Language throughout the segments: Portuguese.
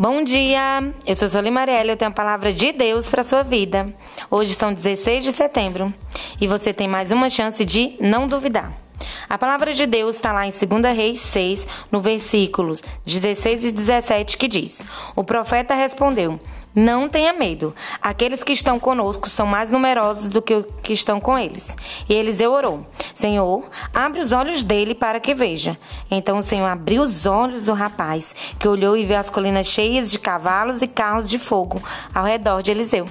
Bom dia, eu sou Soli Marielle, eu tenho a palavra de Deus para sua vida. Hoje são 16 de setembro e você tem mais uma chance de não duvidar. A palavra de Deus está lá em 2 Reis 6, no versículos 16 e 17, que diz: O profeta respondeu: não tenha medo. Aqueles que estão conosco são mais numerosos do que os que estão com eles. E Eliseu orou: Senhor, abre os olhos dele para que veja. Então o Senhor abriu os olhos do rapaz, que olhou e viu as colinas cheias de cavalos e carros de fogo ao redor de Eliseu.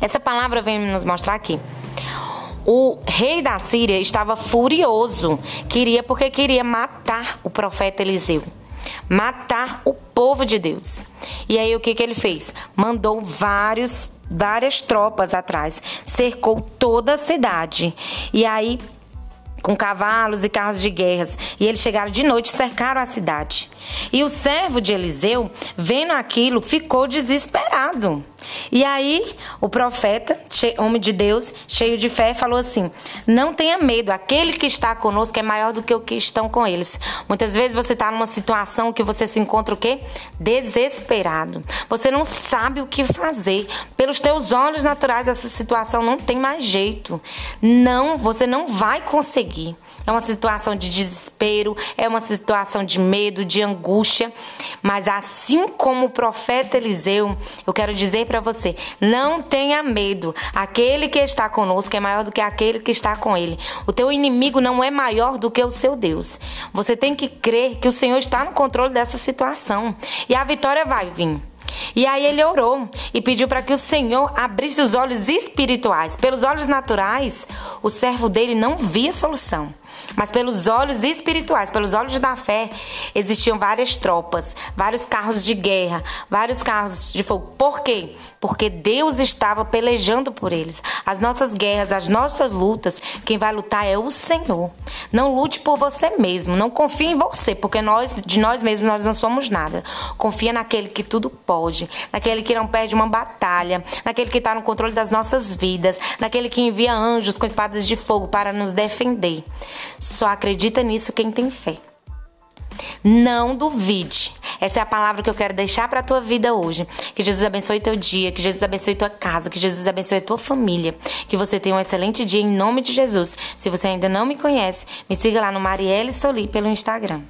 Essa palavra vem nos mostrar aqui. O rei da Síria estava furioso, queria porque queria matar o profeta Eliseu matar o povo de Deus. E aí o que, que ele fez? Mandou vários várias tropas atrás, cercou toda a cidade. E aí com cavalos e carros de guerras, e eles chegaram de noite e cercaram a cidade. E o servo de Eliseu, vendo aquilo, ficou desesperado. E aí, o profeta, homem de Deus, cheio de fé, falou assim: Não tenha medo, aquele que está conosco é maior do que o que estão com eles. Muitas vezes você está numa situação que você se encontra o quê? Desesperado. Você não sabe o que fazer. Pelos teus olhos naturais, essa situação não tem mais jeito. Não, você não vai conseguir. É uma situação de desespero, é uma situação de medo, de angústia. Mas assim como o profeta Eliseu, eu quero dizer para você: não tenha medo. Aquele que está conosco é maior do que aquele que está com ele. O teu inimigo não é maior do que o seu Deus. Você tem que crer que o Senhor está no controle dessa situação e a vitória vai vir. E aí ele orou e pediu para que o Senhor abrisse os olhos espirituais. Pelos olhos naturais, o servo dele não via solução. Mas pelos olhos espirituais, pelos olhos da fé, existiam várias tropas, vários carros de guerra, vários carros de fogo. Por quê? Porque Deus estava pelejando por eles. As nossas guerras, as nossas lutas, quem vai lutar é o Senhor. Não lute por você mesmo, não confie em você, porque nós de nós mesmos nós não somos nada. Confia naquele que tudo pode, naquele que não perde uma batalha, naquele que está no controle das nossas vidas, naquele que envia anjos com espadas de fogo para nos defender. Só acredita nisso quem tem fé. Não duvide. Essa é a palavra que eu quero deixar para a tua vida hoje. Que Jesus abençoe teu dia, que Jesus abençoe tua casa, que Jesus abençoe tua família. Que você tenha um excelente dia em nome de Jesus. Se você ainda não me conhece, me siga lá no Marielle Soli pelo Instagram.